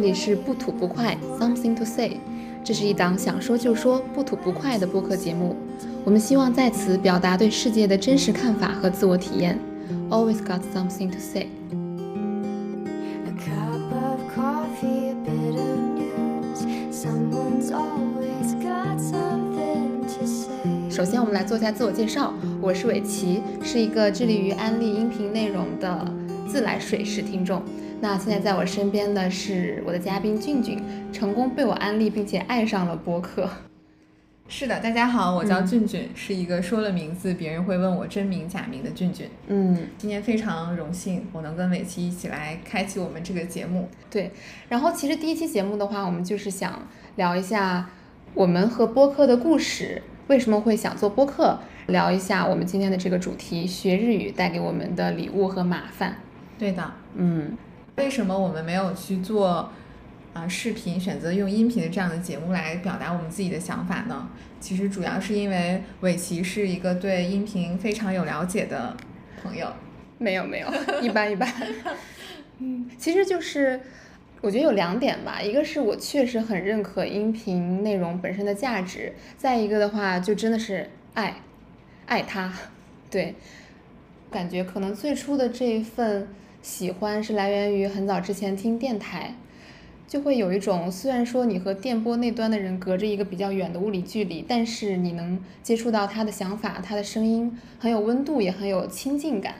这里是不吐不快，Something to say。这是一档想说就说、不吐不快的播客节目。我们希望在此表达对世界的真实看法和自我体验。Always got something to say。A cup of coffee, a bit of news. Someone's always got something to say. 首先，我们来做一下自我介绍。我是伟奇，是一个致力于安利音频内容的自来水式听众。那现在在我身边的是我的嘉宾俊俊，成功被我安利并且爱上了播客。是的，大家好，我叫嗯俊俊，是一个说了名字别人会问我真名假名的俊俊。嗯，今天非常荣幸，我能跟伟奇一起来开启我们这个节目。对。然后其实第一期节目的话，我们就是想聊一下我们和播客的故事，为什么会想做播客，聊一下我们今天的这个主题——学日语带给我们的礼物和麻烦。对的，嗯。为什么我们没有去做啊、视频，选择用音频的这样的节目来表达我们自己的想法呢？其实主要是因为伟奇是一个对音频非常有了解的朋友。没有没有，一般一般。嗯，其实就是我觉得有两点吧，一个是我确实很认可音频内容本身的价值，再一个的话就真的是爱，爱它。对，感觉可能最初的这一份喜欢是来源于很早之前听电台。就会有一种，虽然说你和电波那端的人隔着一个比较远的物理距离，但是你能接触到他的想法，他的声音很有温度，也很有亲近感。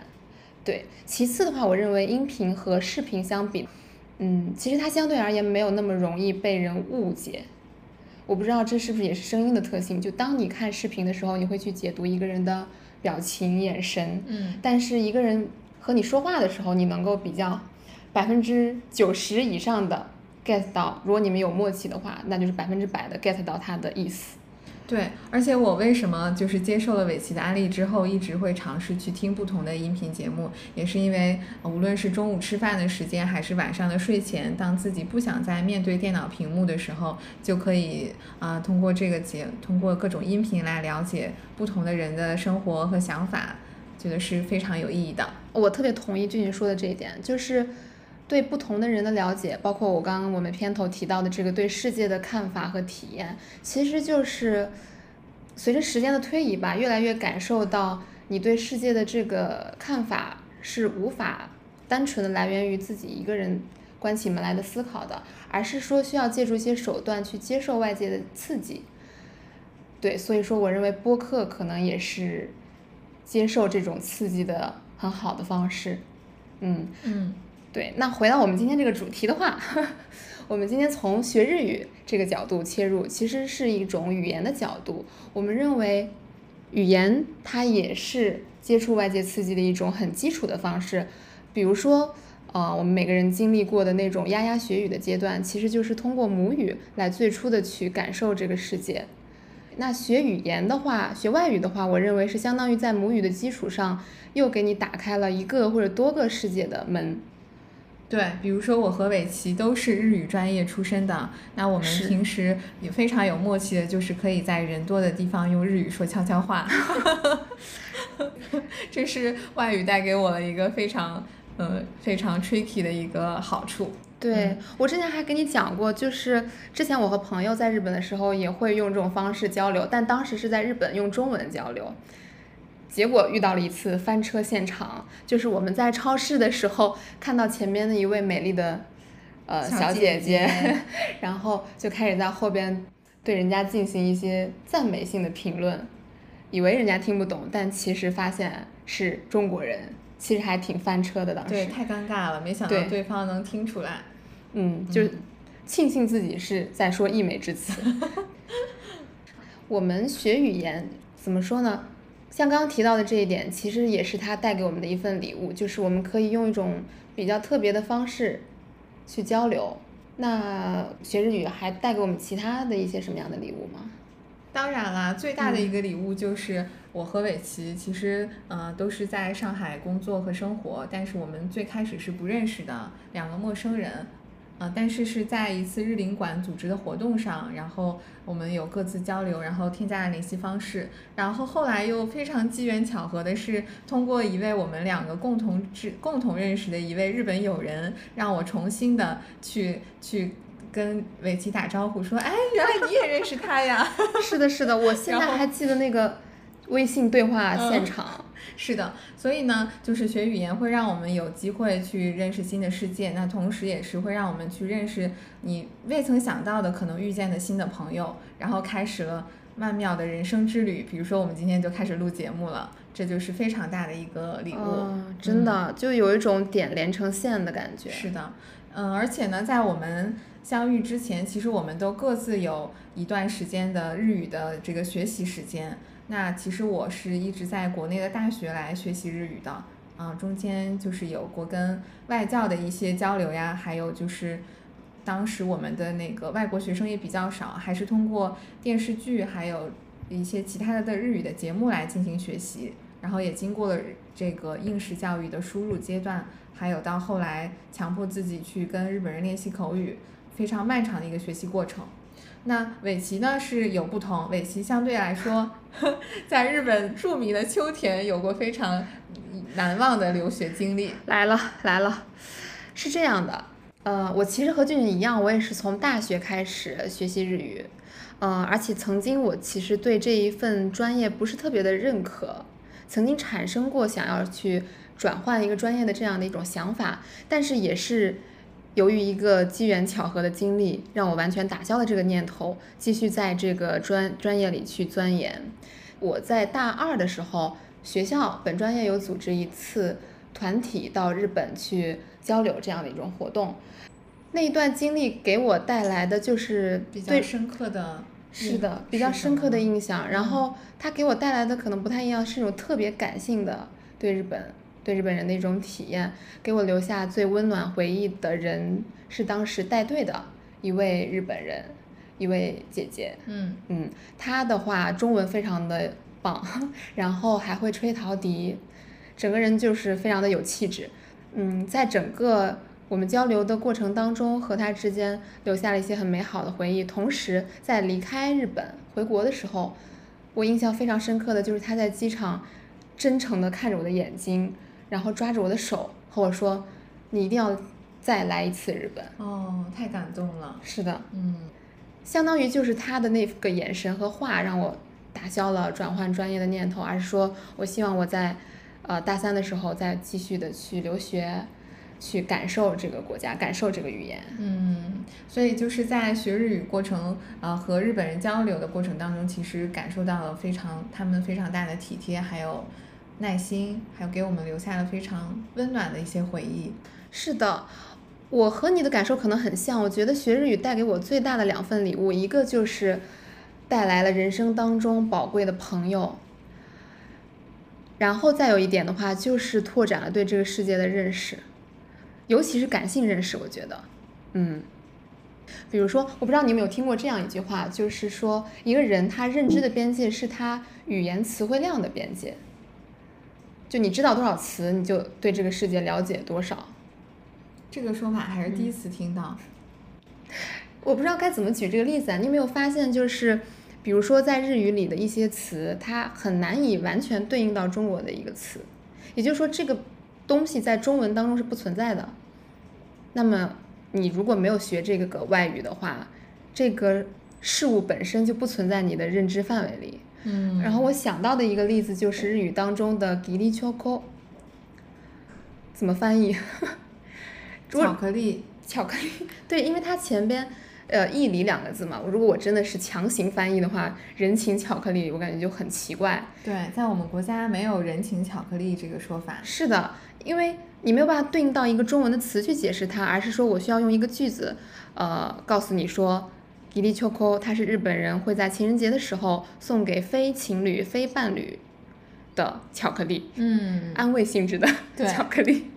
对，其次的话，我认为音频和视频相比，嗯，其实它相对而言没有那么容易被人误解。我不知道这是不是也是声音的特性，就当你看视频的时候，你会去解读一个人的表情、眼神，嗯，但是一个人和你说话的时候，你能够比较百分之九十以上的 get 到，如果你们有默契的话，那就是百分之百的 get 到他的意思。对，而且我为什么就是接受了伟奇的安利之后，一直会尝试去听不同的音频节目，也是因为无论是中午吃饭的时间，还是晚上的睡前，当自己不想再面对电脑屏幕的时候，就可以啊、通过这个节，通过各种音频来了解不同的人的生活和想法，觉得是非常有意义的。我特别同意俊俊说的这一点，就是对不同的人的了解，包括我刚刚我们片头提到的这个对世界的看法和体验，其实就是随着时间的推移吧，越来越感受到你对世界的这个看法是无法单纯的来源于自己一个人关起门来的思考的，而是说需要借助一些手段去接受外界的刺激。对，所以说我认为播客可能也是接受这种刺激的很好的方式。嗯，嗯，对。那回到我们今天这个主题的话，我们今天从学日语这个角度切入，其实是一种语言的角度。我们认为，语言它也是接触外界刺激的一种很基础的方式。比如说，呃，我们每个人经历过的那种牙牙学语的阶段，其实就是通过母语来最初的去感受这个世界。那学语言的话，学外语的话，我认为是相当于在母语的基础上，又给你打开了一个或者多个世界的门。对，比如说我和伟奇都是日语专业出身的，那我们平时也非常有默契的，就是可以在人多的地方用日语说悄悄话。这是外语带给我了一个非常呃非常 tricky 的一个好处。对、我之前还跟你讲过，就是之前我和朋友在日本的时候也会用这种方式交流，但当时是在日本用中文交流。结果遇到了一次翻车现场，就是我们在超市的时候看到前面的一位美丽的呃小姐姐 然后就开始在后边对人家进行一些赞美性的评论，以为人家听不懂，但其实发现是中国人，其实还挺翻车的当时。对，太尴尬了，没想到对对方能听出来。嗯，就庆幸自己是在说溢美之词。我们学语言怎么说呢？像刚刚提到的这一点，其实也是它带给我们的一份礼物，就是我们可以用一种比较特别的方式去交流。那学日语还带给我们其他的一些什么样的礼物吗？当然啦，最大嗯。的一个礼物就是我和伟奇，其实呃都是在上海工作和生活，但是我们最开始是不认识的两个陌生人，呃，但是是在一次日领馆组织的活动上，然后我们有各自交流，然后添加了联系方式，然后后来又非常机缘巧合的是，通过一位我们两个共同知共同认识的一位日本友人，让我重新的去去跟伟奇打招呼，说，哎，原来你也认识他呀。是的，是的，我现在还记得那个微信对话嗯现场。是的，所以呢，就是学语言会让我们有机会去认识新的世界，那同时也是会让我们去认识你未曾想到的可能遇见的新的朋友，然后开始了曼妙的人生之旅。比如说，我们今天就开始录节目了，这就是非常大的一个礼物。哦，真的、就有一种点连成线的感觉。是的，嗯，而且呢，在我们相遇之前，其实我们都各自有一段时间的日语的这个学习时间。那其实我是一直在国内的大学来学习日语的，啊，中间就是有过跟外教的一些交流呀，还有就是当时我们的那个外国学生也比较少，还是通过电视剧还有一些其他的日语的节目来进行学习，然后也经过了这个应试教育的输入阶段，还有到后来强迫自己去跟日本人练习口语，非常漫长的一个学习过程。那尾崎呢是有不同，尾崎相对来说，在日本著名的秋田有过非常难忘的留学经历。来了来了，是这样的，呃，我其实和俊俊一样，我也是从大学开始学习日语，呃，而且曾经我其实对这一份专业不是特别的认可，曾经产生过想要去转换一个专业的这样的一种想法，但是也是由于一个机缘巧合的经历，让我完全打消了这个念头，继续在这个专专业里去钻研。我在大二的时候，学校本专业有组织一次团体到日本去交流这样的一种活动，那一段经历给我带来的就是比较深刻的是的，比较深刻的印象。然后它给我带来的可能不太一样，是一种特别感性的对日本、对日本人的一种体验。给我留下最温暖回忆的人是当时带队的一位日本人，一位姐姐。嗯嗯，她的话中文非常的棒，然后还会吹陶笛，整个人就是非常的有气质。嗯，在整个我们交流的过程当中，和她之间留下了一些很美好的回忆。同时，在离开日本回国的时候，我印象非常深刻的就是她在机场真诚的看着我的眼睛，然后抓着我的手和我说：“你一定要再来一次日本。哦，太感动了”。是的，嗯相当于就是他的那个眼神和话让我打消了转换专业的念头，而是说我希望我在呃大三的时候再继续的去留学，去感受这个国家，感受这个语言。嗯，所以就是在学日语过程，呃，和日本人交流的过程当中，其实感受到了非常他们非常大的体贴，还有耐心，还有给我们留下了非常温暖的一些回忆。是的，我和你的感受可能很像。我觉得学日语带给我最大的两份礼物，一个就是带来了人生当中宝贵的朋友，然后再有一点的话，就是拓展了对这个世界的认识，尤其是感性认识。我觉得，嗯，比如说，我不知道你有没有听过这样一句话，就是说，一个人他认知的边界是他语言词汇量的边界。就你知道多少词，你就对这个世界了解多少。这个说法还是第一次听到。我不知道该怎么举这个例子啊，你有没有发现，就是比如说在日语里的一些词，它很难以完全对应到中国的一个词，也就是说这个东西在中文当中是不存在的。那么你如果没有学这个个外语的话，这个事物本身就不存在你的认知范围里。嗯然后我想到的一个例子就是日语当中的 “giri choco”，怎么翻译？巧克力，巧克力，对，因为它前边呃义理两个字嘛，如果我真的是强行翻译的话，人情巧克力，我感觉就很奇怪。对，在我们国家没有人情巧克力这个说法。是的，因为你没有办法对应到一个中文的词去解释它，而是说我需要用一个句子，呃，告诉你说。吉利秋扣，它是日本人会在情人节的时候送给非情侣、非伴侣的巧克力，嗯，安慰性质的对巧克力。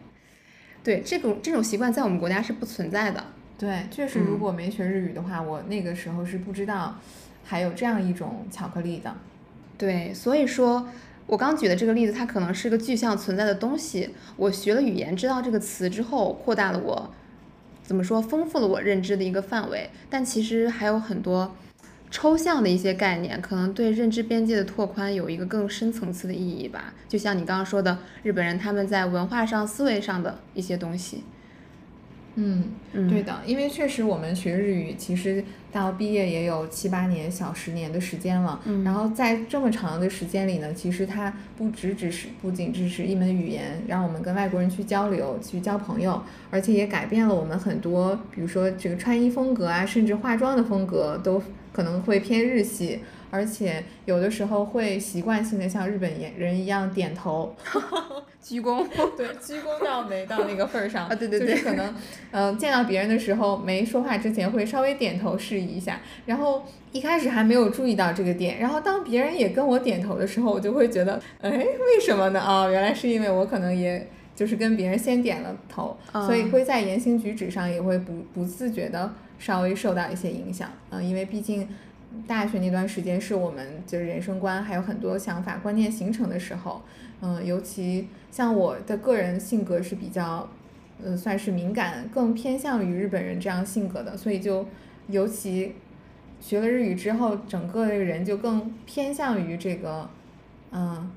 对，这种这种习惯在我们国家是不存在的。对，确实，如果没学日语的话，我那个时候是不知道还有这样一种巧克力的。对，所以说我刚举的这个例子，它可能是个具象存在的东西。我学了语言，知道这个词之后，扩大了我怎么说丰富了我认知的一个范围，但其实还有很多抽象的一些概念，可能对认知边界的拓宽有一个更深层次的意义吧。就像你刚刚说的，日本人他们在文化上、思维上的一些东西。嗯，嗯对的，因为确实我们学日语，其实到毕业也有七八年、小十年的时间了。嗯然后在这么长的时间里呢，其实它不只只是不仅只是一门语言，让我们跟外国人去交流、去交朋友，而且也改变了我们很多，比如说这个穿衣风格啊，甚至化妆的风格都可能会偏日系。而且有的时候会习惯性的像日本人一样点头，鞠躬。对，鞠躬到没到那个份儿上啊对对对就是可能，嗯、见到别人的时候没说话之前会稍微点头示意一下，然后一开始还没有注意到这个点，然后当别人也跟我点头的时候，我就会觉得，哎，为什么呢？啊、原来是因为我可能也就是跟别人先点了头，所以嗯会在言行举止上也会不不自觉的稍微受到一些影响，嗯、因为毕竟。大学那段时间是我们就是人生观还有很多想法观念形成的时候，嗯，尤其像我的个人性格是比较，嗯，算是敏感，更偏向于日本人这样性格的，所以就尤其学了日语之后，整个人就更偏向于这个，嗯，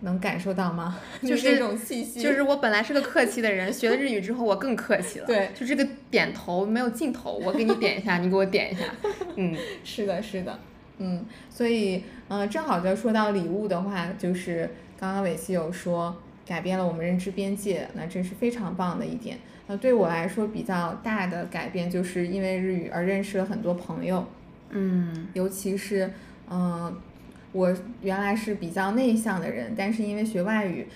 能感受到吗？就是这种气息，就是我本来是个客气的人，学了日语之后我更客气了。对就这个点头没有尽头，我给你点一下，你给我点一下。嗯 是的，是的，嗯，所以，呃，正好就说到礼物的话，就是刚刚伟西有说改变了我们认知边界，那这是非常棒的一点。那对我来说比较大的改变，就是因为日语而认识了很多朋友，嗯尤其是，嗯、我原来是比较内向的人，但是因为学外语，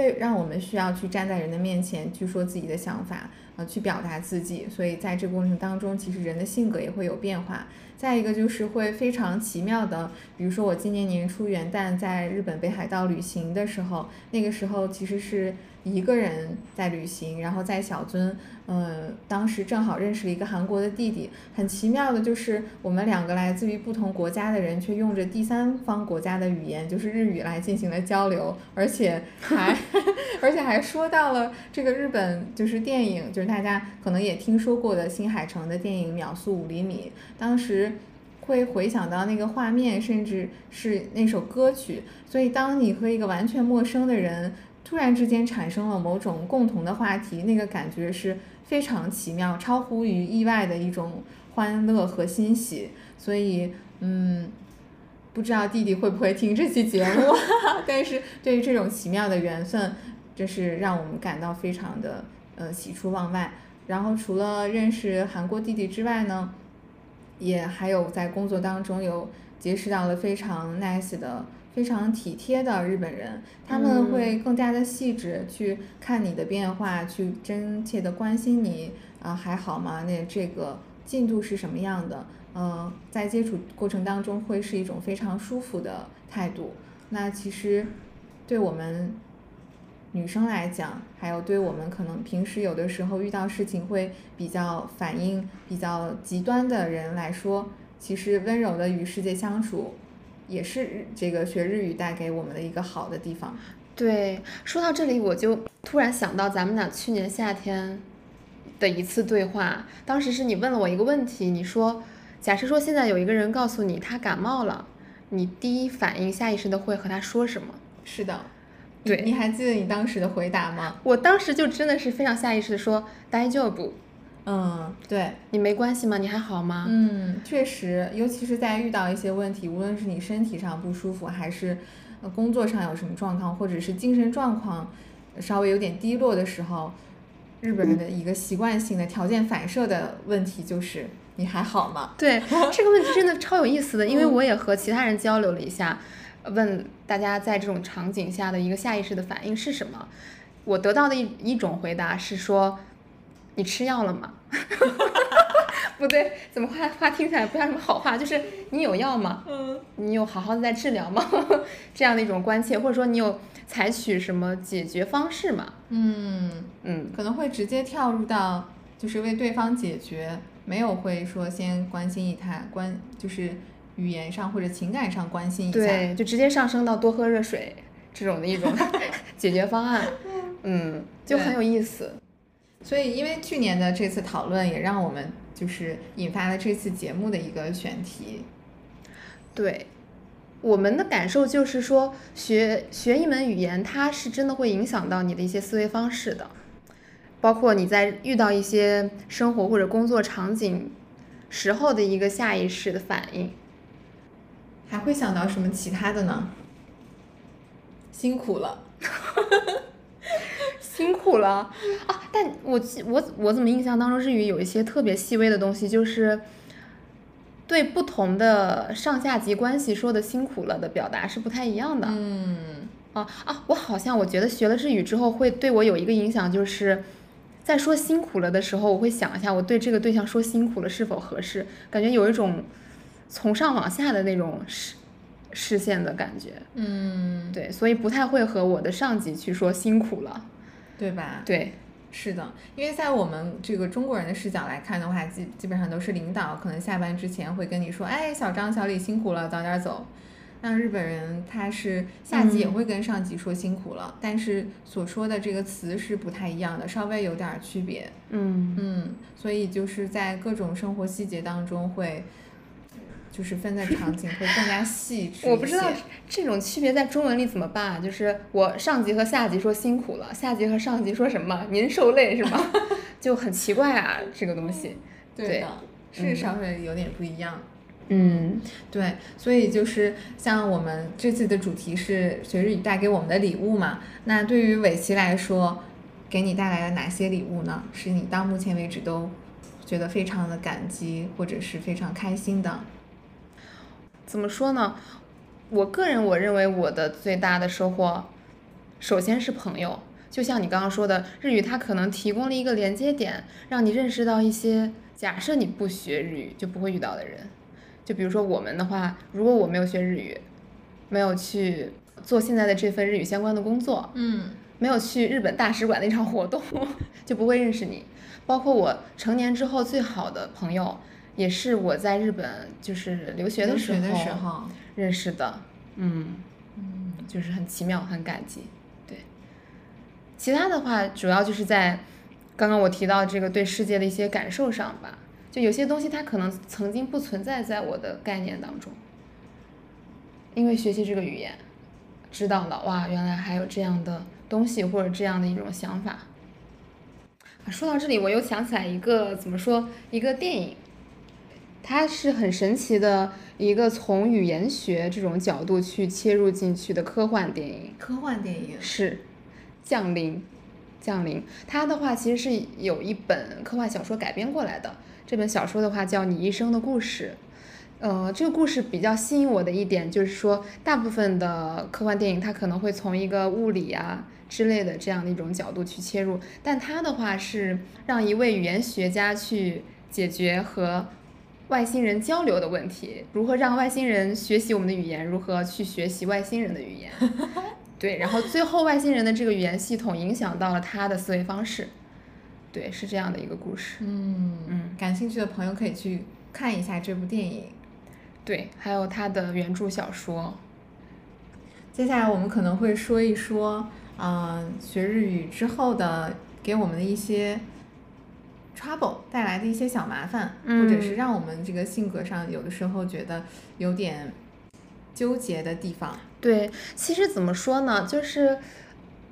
会让我们需要去站在人的面前去说自己的想法，呃，去表达自己，所以在这个过程当中，其实人的性格也会有变化。再一个就是会非常奇妙的，比如说我今年年初元旦在日本北海道旅行的时候，那个时候其实是一个人在旅行，然后在小樽，呃，当时正好认识了一个韩国的弟弟。很奇妙的就是，我们两个来自于不同国家的人，却用着第三方国家的语言，就是日语来进行了交流，而且还 而且还说到了这个日本就是电影，就是大家可能也听说过的新海诚的电影《秒速五厘米》，当时。会回想到那个画面，甚至是那首歌曲，所以当你和一个完全陌生的人突然之间产生了某种共同的话题，那个感觉是非常奇妙，超乎于意外的一种欢乐和欣喜。所以，嗯，不知道弟弟会不会听这期节目，但是对于这种奇妙的缘分，这是让我们感到非常的呃喜出望外。然后除了认识韩国弟弟之外呢，也还有在工作当中有结识到了非常 nice 的、非常体贴的日本人，他们会更加的细致去看你的变化，去真切的关心你啊、还好吗？那这个进度是什么样的？嗯、在接触过程当中会是一种非常舒服的态度。那其实对我们女生来讲，还有对我们可能平时有的时候遇到事情会比较反应比较极端的人来说，其实温柔的与世界相处，也是这个学日语带给我们的一个好的地方。对，说到这里，我就突然想到咱们俩去年夏天的一次对话。当时是你问了我一个问题，你说，假设说现在有一个人告诉你他感冒了，你第一反应下意识的会和他说什么？是的，对你还记得你当时的回答吗？我当时就真的是非常下意识的说，大丈夫，嗯，对，你没关系吗？你还好吗？嗯，确实，尤其是在遇到一些问题，无论是你身体上不舒服，还是呃工作上有什么状况，或者是精神状况稍微有点低落的时候，日本人的一个习惯性的条件反射的问题就是你还好吗？对，这个问题真的超有意思的，因为嗯我也和其他人交流了一下，问大家在这种场景下的一个下意识的反应是什么。我得到的一一种回答是说，你吃药了吗？不对，怎么话话听起来不像什么好话？就是你有药吗？嗯，你有好好的在治疗吗？这样的一种关切，或者说你有采取什么解决方式吗？嗯，嗯，可能会直接跳入到就是为对方解决，没有会说先关心一下，关就是语言上或者情感上关心一下。对，就直接上升到多喝热水这种的一种 解决方案，嗯，就很有意思。所以因为去年的这次讨论，也让我们就是引发了这次节目的一个选题。对，我们的感受就是说，学学一门语言，它是真的会影响到你的一些思维方式的，包括你在遇到一些生活或者工作场景时候的一个下意识的反应。还会想到什么其他的呢？辛苦了，辛苦了啊！但我记我我怎么印象当中日语有一些特别细微的东西，就是对不同的上下级关系说的辛苦了的表达是不太一样的。嗯，啊啊！我好像我觉得学了日语之后会对我有一个影响，就是在说辛苦了的时候，我会想一下我对这个对象说辛苦了是否合适，感觉有一种从上往下的那种视视线的感觉。嗯，对，所以不太会和我的上级去说辛苦了。对吧？对，是的，因为在我们这个中国人的视角来看的话，基基本上都是领导可能下班之前会跟你说，哎，小张、小李辛苦了，早点走。那日本人他是下级也嗯会跟上级说辛苦了，但是所说的这个词是不太一样的，稍微有点儿区别。嗯嗯，所以就是在各种生活细节当中会，就是分的场景会更加细致我不知道这种区别在中文里怎么办啊？就是我上级和下级说辛苦了，下级和上级说什么您受累是吗？就很奇怪啊，这个东西。对是稍微有点不一样。嗯对，所以就是像我们这次的主题是学日语带给我们的礼物嘛。那对于伟奇来说，给你带来了哪些礼物呢？是你到目前为止都觉得非常的感激，或者是非常开心的？怎么说呢？我个人我认为我的最大的收获，首先是朋友。就像你刚刚说的，日语它可能提供了一个连接点，让你认识到一些假设你不学日语就不会遇到的人。就比如说我们的话，如果我没有学日语，没有去做现在的这份日语相关的工作，嗯没有去日本大使馆那场活动，就不会认识你。包括我成年之后最好的朋友，也是我在日本就是留学的时候留学的时候，认识的。嗯，嗯就是很奇妙，很感激。对，其他的话主要就是在刚刚我提到这个对世界的一些感受上吧。就有些东西它可能曾经不存在在我的概念当中，因为学习这个语言，知道了哇，原来还有这样的东西或者这样的一种想法。啊，说到这里，我又想起来一个怎么说一个电影，它是很神奇的一个从语言学这种角度去切入进去的科幻电影，科幻电影，是《降临》。降临，它的话其实是有一本科幻小说改编过来的。这本小说的话叫《你一生的故事》。呃，这个故事比较吸引我的一点就是说，大部分的科幻电影它可能会从一个物理啊之类的这样的一种角度去切入，但它的话是让一位语言学家去解决和外星人交流的问题，如何让外星人学习我们的语言，如何去学习外星人的语言。对，然后最后外星人的这个语言系统影响到了他的思维方式，对，是这样的一个故事。嗯嗯感兴趣的朋友可以去看一下这部电影。对，还有他的原著小说。接下来我们可能会说一说，嗯、学日语之后的给我们的一些 trouble 带来的一些小麻烦，或者是嗯让我们这个性格上有的时候觉得有点纠结的地方。对，其实怎么说呢，就是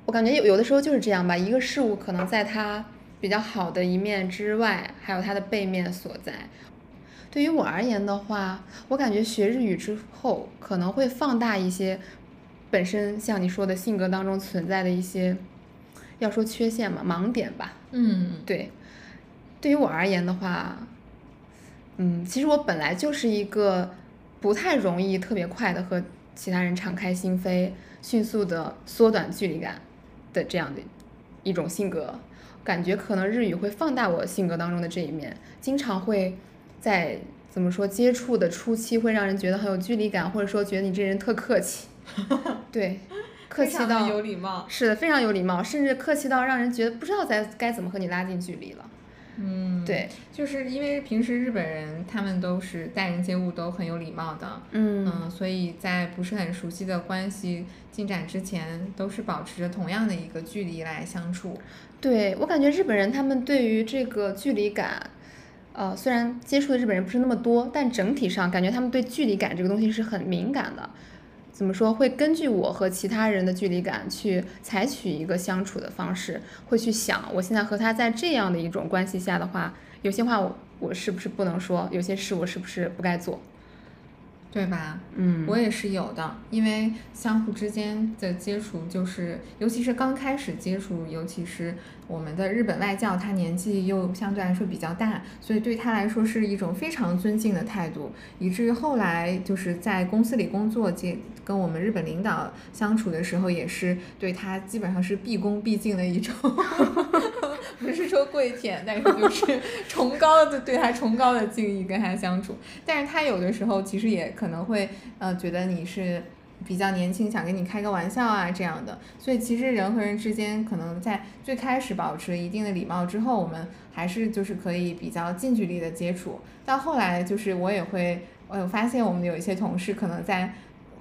我感觉有有的时候就是这样吧，一个事物可能在它比较好的一面之外，还有它的背面所在。对于我而言的话，我感觉学日语之后可能会放大一些本身像你说的性格当中存在的一些，要说缺陷嘛，盲点吧。嗯对，对于我而言的话，嗯，其实我本来就是一个不太容易特别快的和其他人敞开心扉、迅速的缩短距离感的这样的一种性格，感觉可能日语会放大我性格当中的这一面，经常会在怎么说接触的初期会让人觉得很有距离感，或者说觉得你这人特客气，对，客气到有礼貌。是的，非常有礼貌，甚至客气到让人觉得不知道该该怎么和你拉近距离了。嗯，对，就是因为平时日本人他们都是待人接物都很有礼貌的，嗯嗯，所以在不是很熟悉的关系进展之前，都是保持着同样的一个距离来相处。对我感觉日本人他们对于这个距离感，呃，虽然接触的日本人不是那么多，但整体上感觉他们对距离感这个东西是很敏感的。怎么说？会根据我和其他人的距离感去采取一个相处的方式，会去想我现在和他在这样的一种关系下的话，有些话我我是不是不能说，有些事我是不是不该做？对吧？嗯我也是有的，因为相互之间的接触，就是尤其是刚开始接触，尤其是我们的日本外教，他年纪又相对来说比较大，所以对他来说是一种非常尊敬的态度，以至于后来就是在公司里工作，接跟我们日本领导相处的时候，也是对他基本上是毕恭毕敬的一种，不是说跪舔，但是就是崇高的对他崇高的敬意跟他相处。但是他有的时候其实也可能会呃觉得你是比较年轻，想跟你开个玩笑啊这样的。所以其实人和人之间可能在最开始保持一定的礼貌之后，我们还是就是可以比较近距离的接触。到后来就是我也会，我发现我们有一些同事可能在。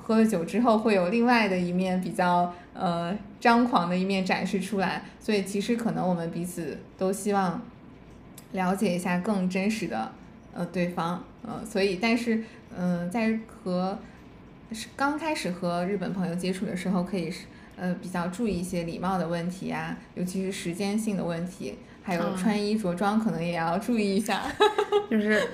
喝了酒之后，会有另外的一面比较呃张狂的一面展示出来，所以其实可能我们彼此都希望了解一下更真实的呃对方，呃，所以但是嗯、呃在和是刚开始和日本朋友接触的时候，可以是呃比较注意一些礼貌的问题啊，尤其是时间性的问题，还有嗯。穿衣着装可能也要注意一下。就是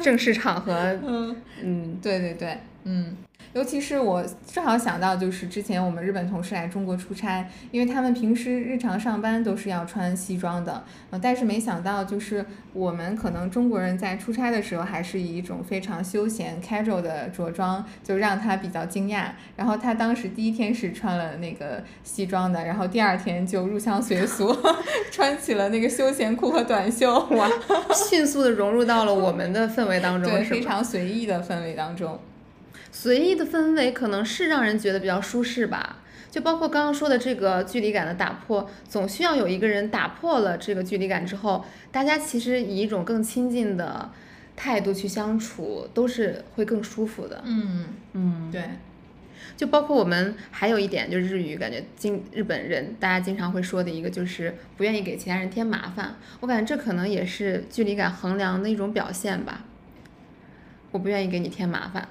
正式场合，嗯。嗯。对对对，嗯，尤其是我正好想到，就是之前我们日本同事来中国出差，因为他们平时日常上班都是要穿西装的，呃，但是没想到就是我们可能中国人在出差的时候，还是以一种非常休闲 casual 的着装，就让他比较惊讶。然后他当时第一天是穿了那个西装的，然后第二天就入乡随俗，穿起了那个休闲裤和短袖。哇，迅速的融入到了我们的氛围当中，对，非常随意的氛围当中。随意的氛围可能是让人觉得比较舒适吧。就包括刚刚说的这个距离感的打破，总需要有一个人打破了这个距离感之后，大家其实以一种更亲近的态度去相处，都是会更舒服的。嗯，嗯，对。就包括我们还有一点，就是日语感觉经日本人大家经常会说的一个，就是不愿意给其他人添麻烦。我感觉这可能也是距离感衡量的一种表现吧。我不愿意给你添麻烦，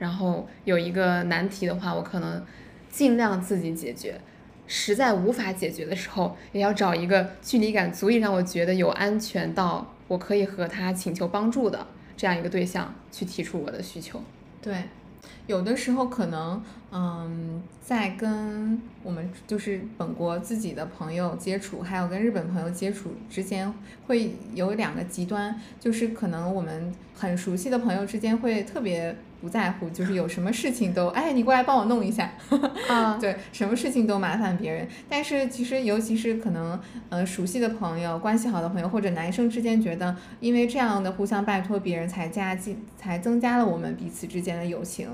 然后有一个难题的话，我可能尽量自己解决。实在无法解决的时候，也要找一个距离感足以让我觉得有安全到我可以和他请求帮助的这样一个对象去提出我的需求。对，有的时候可能，嗯，在跟我们就是本国自己的朋友接触，还有跟日本朋友接触之间，会有两个极端，就是可能我们很熟悉的朋友之间会特别不在乎，就是有什么事情都，哎，你过来帮我弄一下，啊，对，什么事情都麻烦别人。但是其实，尤其是可能呃熟悉的朋友、关系好的朋友，或者男生之间，觉得因为这样的互相拜托别人，才加进，才增加了我们彼此之间的友情。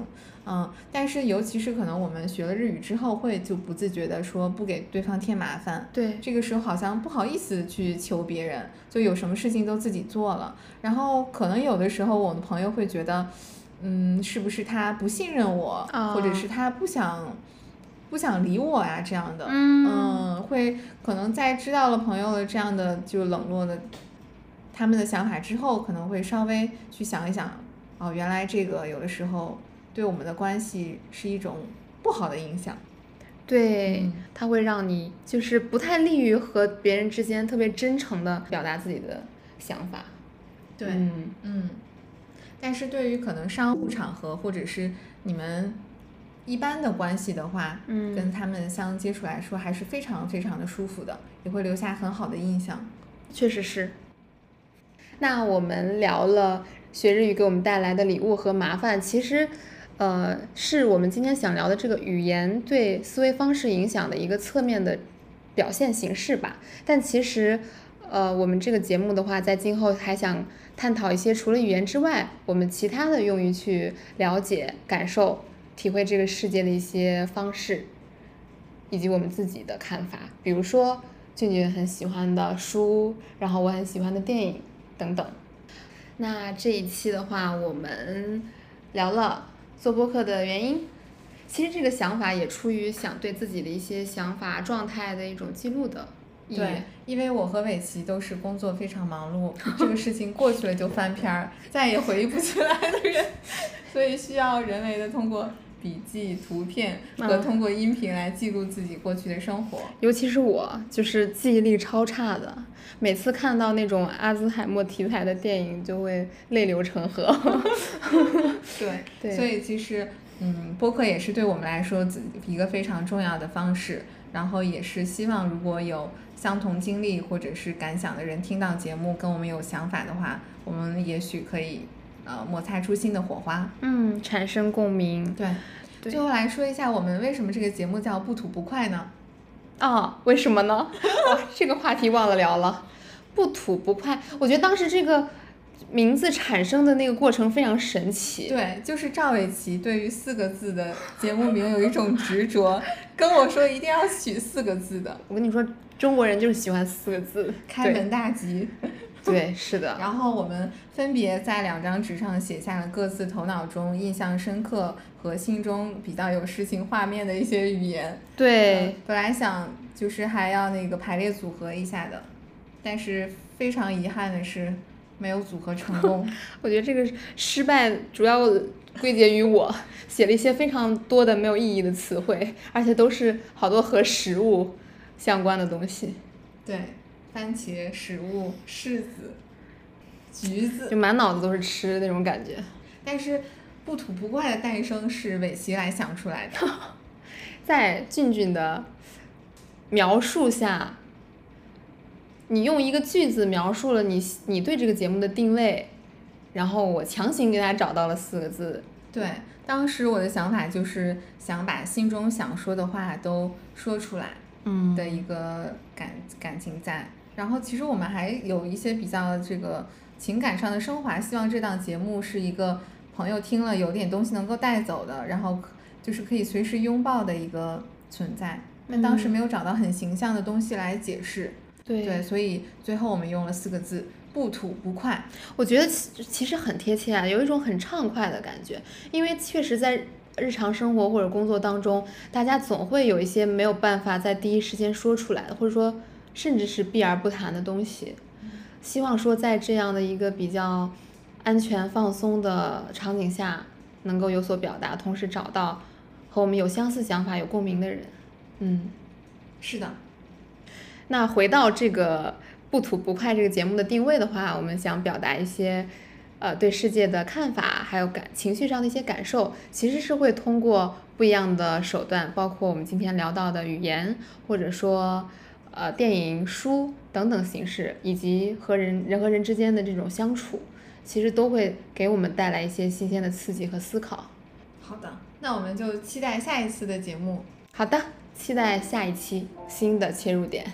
嗯，但是尤其是可能我们学了日语之后，会就不自觉的说不给对方添麻烦。对，这个时候好像不好意思去求别人，就有什么事情都自己做了。然后可能有的时候我们朋友会觉得，嗯，是不是他不信任我，或者啊是他不想不想理我呀这样的，嗯。会可能在知道了朋友的这样的就冷落的他们的想法之后，可能会稍微去想一想，哦，原来这个有的时候对我们的关系是一种不好的影响。对嗯，它会让你就是不太利于和别人之间特别真诚的表达自己的想法。对嗯，嗯，但是对于可能商务场合或者是你们一般的关系的话，嗯跟他们相接触来说还是非常非常的舒服的，也会留下很好的印象。确实是。那我们聊了学日语给我们带来的礼物和麻烦，其实，呃，是我们今天想聊的这个语言对思维方式影响的一个侧面的表现形式吧。但其实，呃，我们这个节目的话，在今后还想探讨一些除了语言之外，我们其他的用于去了解、感受、体会这个世界的一些方式，以及我们自己的看法。比如说，俊俊很喜欢的书，然后我很喜欢的电影等等。那这一期的话，我们聊了做播客的原因。其实这个想法也出于想对自己的一些想法状态的一种记录的意对。，因为我和伟奇都是工作非常忙碌，这个事情过去了就翻篇儿，再也回忆不起来的人，所以需要人为的通过笔记、图片和嗯通过音频来记录自己过去的生活。尤其是我，就是记忆力超差的，每次看到那种阿兹海默题材的电影，就会泪流成河。对，对所以其实，嗯，播客也是对我们来说一个非常重要的方式。然后也是希望，如果有相同经历或者是感想的人听到节目，跟我们有想法的话，我们也许可以呃摩擦出新的火花。嗯，产生共鸣。对，对最后来说一下，我们为什么这个节目叫不吐不快呢？啊，为什么呢？哇，这个话题忘了聊了。不吐不快，我觉得当时这个名字产生的那个过程非常神奇。对，就是赵伟奇对于四个字的节目名有一种执着，跟我说一定要取四个字的，我跟你说，中国人就是喜欢四个字。开门大吉。对。是的。然后我们分别在两张纸上写下了各自头脑中印象深刻和心中比较有诗情画面的一些语言。对呃，本来想就是还要那个排列组合一下的，但是非常遗憾的是没有组合成功。我觉得这个失败主要归结于我写了一些非常多的没有意义的词汇，而且都是好多和食物相关的东西，对，番茄、食物、柿子、橘子，就满脑子都是吃那种感觉。但是不吐不快的诞生是伟奇来想出来的。在俊俊的描述下，你用一个句子描述了你你对这个节目的定位，然后我强行给他找到了四个字。对，当时我的想法就是想把心中想说的话都说出来嗯的一个感感情在。然后其实我们还有一些比较这个情感上的升华，希望这档节目是一个朋友听了有点东西能够带走的，然后就是可以随时拥抱的一个存在。但当时没有找到很形象的东西来解释，对对，所以最后我们用了四个字：不吐不快。我觉得其其实很贴切啊，有一种很畅快的感觉，因为确实在日常生活或者工作当中，大家总会有一些没有办法在第一时间说出来的，或者说甚至是避而不谈的东西。希望说在这样的一个比较安全放松的场景下，能够有所表达，同时找到和我们有相似想法、有共鸣的人。嗯，是的，那回到这个不吐不快这个节目的定位的话，我们想表达一些，呃，对世界的看法，还有感情绪上的一些感受，其实是会通过不一样的手段，包括我们今天聊到的语言，或者说，呃，电影、书等等形式，以及和人人和人之间的这种相处，其实都会给我们带来一些新鲜的刺激和思考。好的，那我们就期待下一次的节目。好的，期待下一期新的切入点。